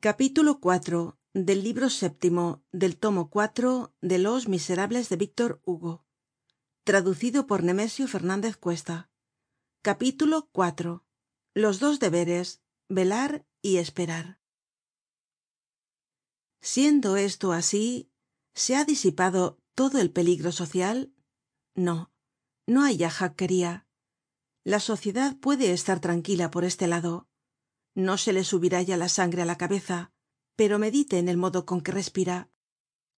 capítulo cuatro del libro séptimo del tomo cuatro de los miserables de víctor hugo. Traducido por nemesio fernandez cuesta. Capítulo cuatro los dos deberes velar y esperar. Siendo esto así se ha disipado todo el peligro social no no hay ya jacquería la sociedad puede estar tranquila por este lado no se le subirá ya la sangre á la cabeza pero medite en el modo con que respira.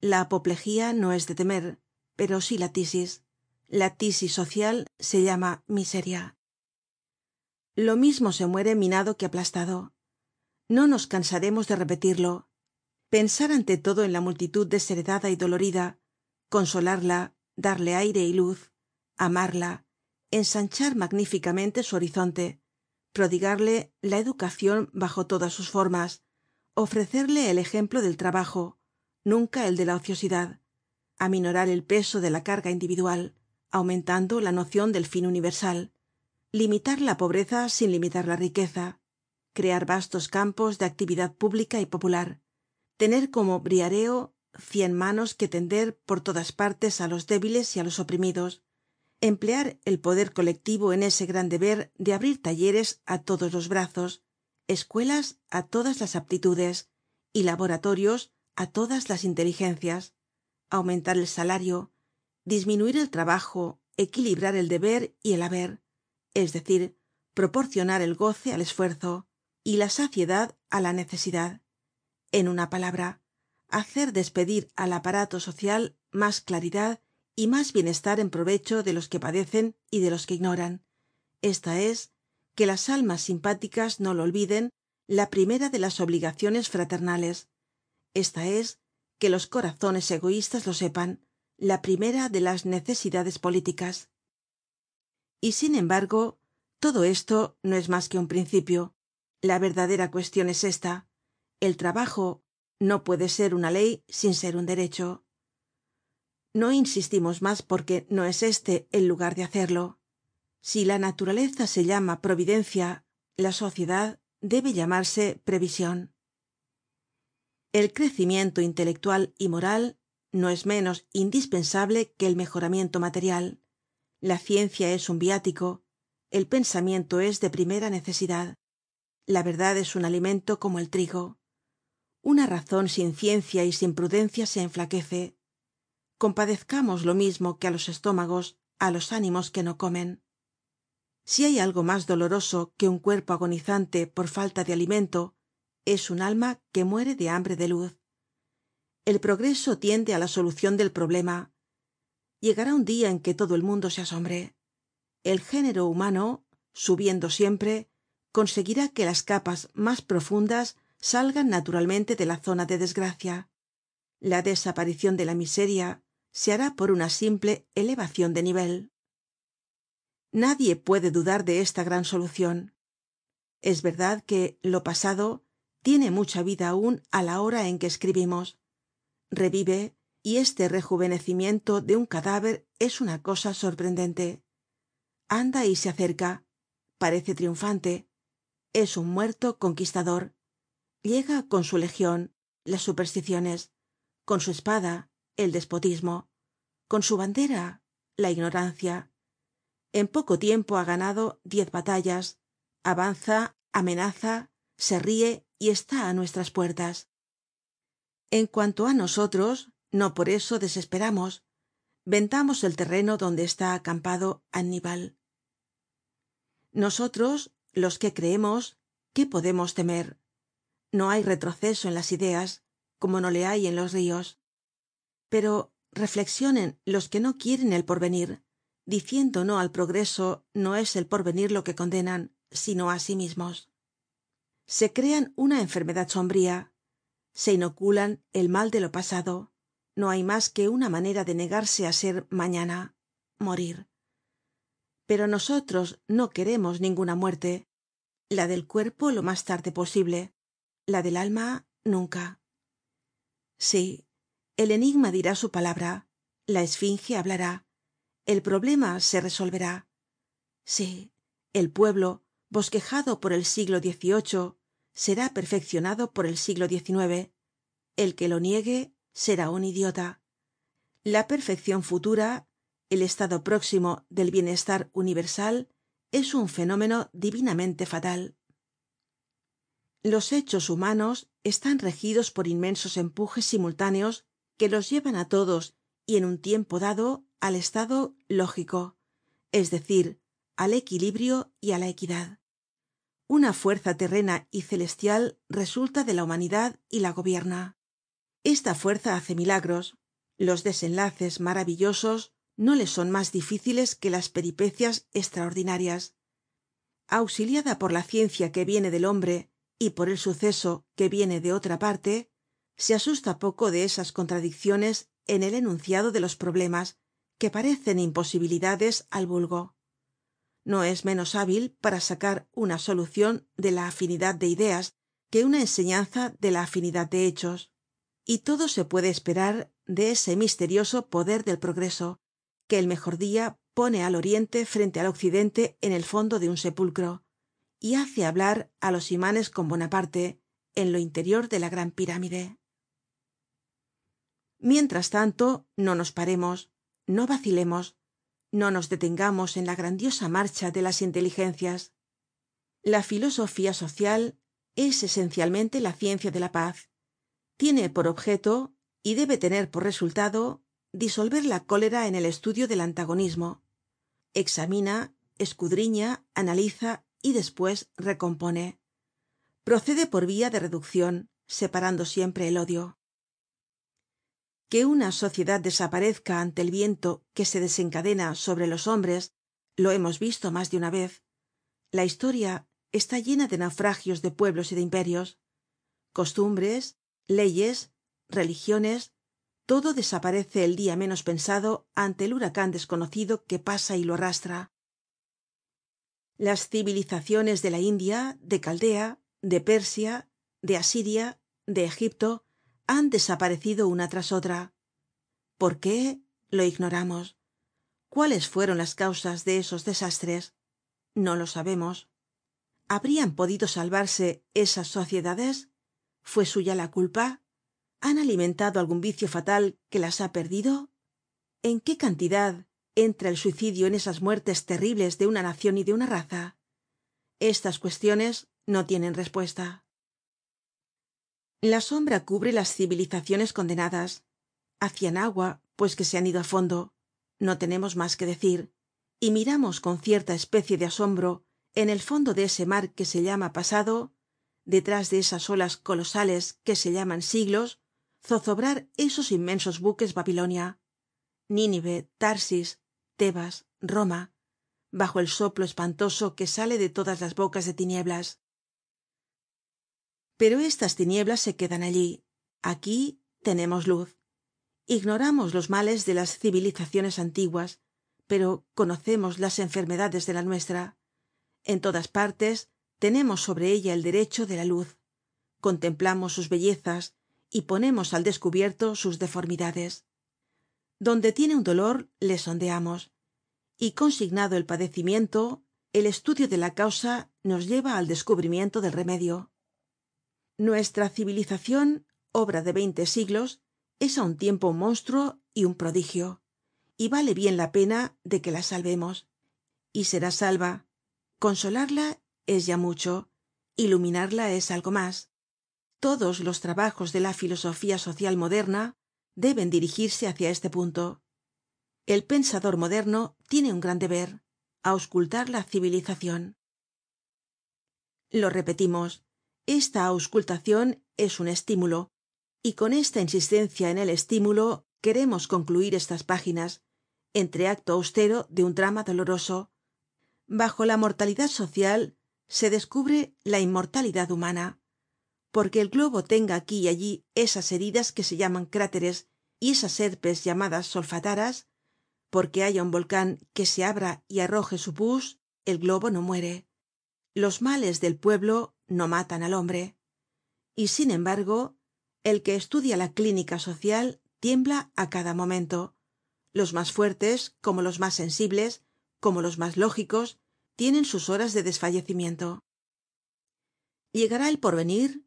La apoplejía no es de temer pero sí la tisis. La tisis social se llama miseria. Lo mismo se muere minado que aplastado. No nos cansaremos de repetirlo. Pensar ante todo en la multitud desheredada y dolorida consolarla darle aire y luz amarla ensanchar magníficamente su horizonte prodigarle la educacion bajo todas sus formas ofrecerle el ejemplo del trabajo nunca el de la ociosidad aminorar el peso de la carga individual aumentando la nocion del fin universal limitar la pobreza sin limitar la riqueza crear vastos campos de actividad pública y popular tener como briareo cien manos que tender por todas partes á los débiles y á los oprimidos emplear el poder colectivo en ese gran deber de abrir talleres á todos los brazos escuelas á todas las aptitudes y laboratorios á todas las inteligencias. Aumentar el salario disminuir el trabajo equilibrar el deber y el haber es decir proporcionar el goce al esfuerzo y la saciedad á la necesidad. En una palabra hacer despedir al aparato social mas claridad y mas bienestar en provecho de los que padecen y de los que ignoran. Esta es que las almas simpáticas no lo olviden la primera de las obligaciones fraternales. Esta es que los corazones egoístas lo sepan la primera de las necesidades políticas. Y sin embargo todo esto no es mas que un principio. La verdadera cuestion es esta. El trabajo no puede ser una ley sin ser un derecho no insistimos mas porque no es este el lugar de hacerlo. Si la naturaleza se llama providencia la sociedad debe llamarse prevision el crecimiento intelectual y moral no es menos indispensable que el mejoramiento material. La ciencia es un viático el pensamiento es de primera necesidad. La verdad es un alimento como el trigo. Una razon sin ciencia y sin prudencia se enflaquece compadezcamos lo mismo que á los estómagos á los ánimos que no comen. Si hay algo mas doloroso que un cuerpo agonizante por falta de alimento es un alma que muere de hambre de luz. El progreso tiende á la solucion del problema. Llegará un dia en que todo el mundo se asombre. El género humano subiendo siempre conseguirá que las capas mas profundas salgan naturalmente de la zona de desgracia. La desaparicion de la miseria se hará por una simple elevacion de nivel. Nadie puede dudar de esta gran solucion es verdad que lo pasado tiene mucha vida aun á la hora en que escribimos. Revive y este rejuvenecimiento de un cadáver es una cosa sorprendente. Anda y se acerca. Parece triunfante. Es un muerto conquistador. Llega con su legion las supersticiones con su espada el despotismo. Con su bandera la ignorancia. En poco tiempo ha ganado diez batallas avanza amenaza se rie y está á nuestras puertas. En cuanto á nosotros no por eso desesperamos. Vendamos el terreno donde está acampado annibal nosotros los que creemos qué podemos temer no hay retroceso en las ideas como no le hay en los rios pero reflexionen los que no quieren el porvenir diciendo no al progreso no es el porvenir lo que condenan sino á sí mismos. Se crean una enfermedad sombría se inoculan el mal de lo pasado no hay mas que una manera de negarse á ser mañana morir. Pero nosotros no queremos ninguna muerte la del cuerpo lo mas tarde posible la del alma nunca. Sí el enigma dirá su palabra la esfinge hablará el problema se resolverá. Sí el pueblo bosquejado por el siglo xviii será perfeccionado por el siglo xix el que lo niegue será un idiota. La perfeccion futura el estado próximo del bienestar universal es un fenómeno divinamente fatal. Los hechos humanos están regidos por inmensos empujes simultáneos que los llevan á todos y en un tiempo dado al estado lógico es decir al equilibrio y á la equidad. Una fuerza terrena y celestial resulta de la humanidad y la gobierna. Esta fuerza hace milagros. Los desenlaces maravillosos no le son mas difíciles que las peripecias estraordinarias auxiliada por la ciencia que viene del hombre y por el suceso que viene de otra parte se asusta poco de esas contradicciones en el enunciado de los problemas que parecen imposibilidades al vulgo. No es menos hábil para sacar una solucion de la afinidad de ideas que una enseñanza de la afinidad de hechos y todo se puede esperar de ese misterioso poder del progreso que el mejor dia pone al oriente frente al occidente en el fondo de un sepulcro y hace hablar á los imanes con bonaparte en lo interior de la gran pirámide mientras tanto no nos paremos no vacilemos no nos detengamos en la grandiosa marcha de las inteligencias. La filosofía social es esencialmente la ciencia de la paz. Tiene por objeto y debe tener por resultado disolver la cólera en el estudio del antagonismo. Examina escudriña analiza y despues recompone. Procede por vía de reduccion separando siempre el odio que una sociedad desaparezca ante el viento que se desencadena sobre los hombres lo hemos visto mas de una vez. La historia está llena de naufragios de pueblos y de imperios. Costumbres leyes religiones todo desaparece el dia menos pensado ante el huracan desconocido que pasa y lo arrastra. Las civilizaciones de la india de caldea de persia de asiria de egipto han desaparecido una tras otra. Por qué lo ignoramos cuáles fueron las causas de esos desastres no lo sabemos. Habrían podido salvarse esas sociedades fue suya la culpa han alimentado algun vicio fatal que las ha perdido en qué cantidad entra el suicidio en esas muertes terribles de una nacion y de una raza estas cuestiones no tienen respuesta la sombra cubre las civilizaciones condenadas. Hacian agua pues que se han ido á fondo. No tenemos mas que decir. Y miramos con cierta especie de asombro en el fondo de ese mar que se llama pasado detrás de esas olas colosales que se llaman siglos zozobrar esos inmensos buques babilonia. Nínive tarsis tebas roma bajo el soplo espantoso que sale de todas las bocas de tinieblas pero estas tinieblas se quedan allí. Aquí tenemos luz. Ignoramos los males de las civilizaciones antiguas pero conocemos las enfermedades de la nuestra. En todas partes tenemos sobre ella el derecho de la luz. Contemplamos sus bellezas y ponemos al descubierto sus deformidades. Donde tiene un dolor le sondeamos. Y consignado el padecimiento el estudio de la causa nos lleva al descubrimiento del remedio nuestra civilizacion obra de veinte siglos es á un tiempo un monstruo y un prodigio y vale bien la pena de que la salvemos. Y será salva. Consolarla es ya mucho iluminarla es algo mas todos los trabajos de la filosofía social moderna deben dirigirse hácia este punto. El pensador moderno tiene un gran deber auscultar la civilizacion lo repetimos esta auscultacion es un estímulo y con esta insistencia en el estímulo queremos concluir estas páginas entreacto austero de un drama doloroso. Bajo la mortalidad social se descubre la inmortalidad humana porque el globo tenga aquí y allí esas heridas que se llaman cráteres y esas serpes llamadas solfataras porque haya un volcan que se abra y arroje su pus el globo no muere. Los males del pueblo no matan al hombre. Y sin embargo el que estudia la clínica social tiembla á cada momento. Los mas fuertes como los mas sensibles como los mas lógicos tienen sus horas de desfallecimiento. Llegará el porvenir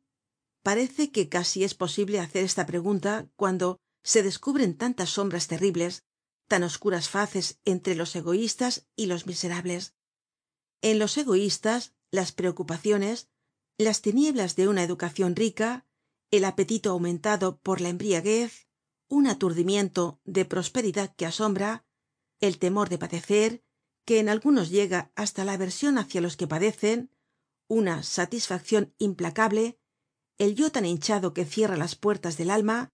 parece que casi es posible hacer esta pregunta cuando se descubren tantas sombras terribles tan oscuras faces entre los egoístas y los miserables. En los egoístas las preocupaciones las tinieblas de una educacion rica el apetito aumentado por la embriaguez un aturdimiento de prosperidad que asombra el temor de padecer que en algunos llega hasta la aversion hácia los que padecen una satisfaccion implacable el yo tan hinchado que cierra las puertas del alma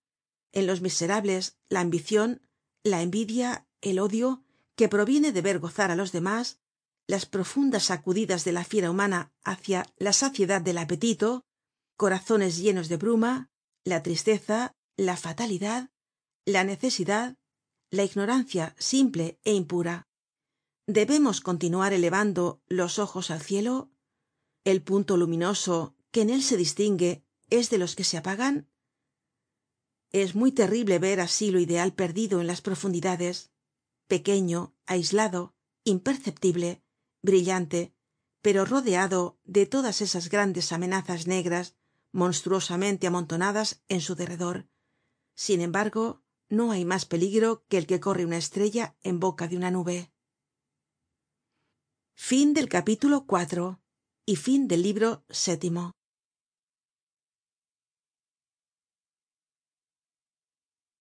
en los miserables la ambicion la envidia el odio que proviene de ver gozar á los demás las profundas sacudidas de la fiera humana hácia la saciedad del apetito corazones llenos de bruma la tristeza la fatalidad la necesidad la ignorancia simple é impura. Debemos continuar elevando los ojos al cielo. El punto luminoso que en él se distingue es de los que se apagan. Es muy terrible ver así lo ideal perdido en las profundidades. Pequeño aislado imperceptible brillante pero rodeado de todas esas grandes amenazas negras monstruosamente amontonadas en su derredor. Sin embargo no hay mas peligro que el que corre una estrella en boca de una nube. Fin del capítulo y fin del libro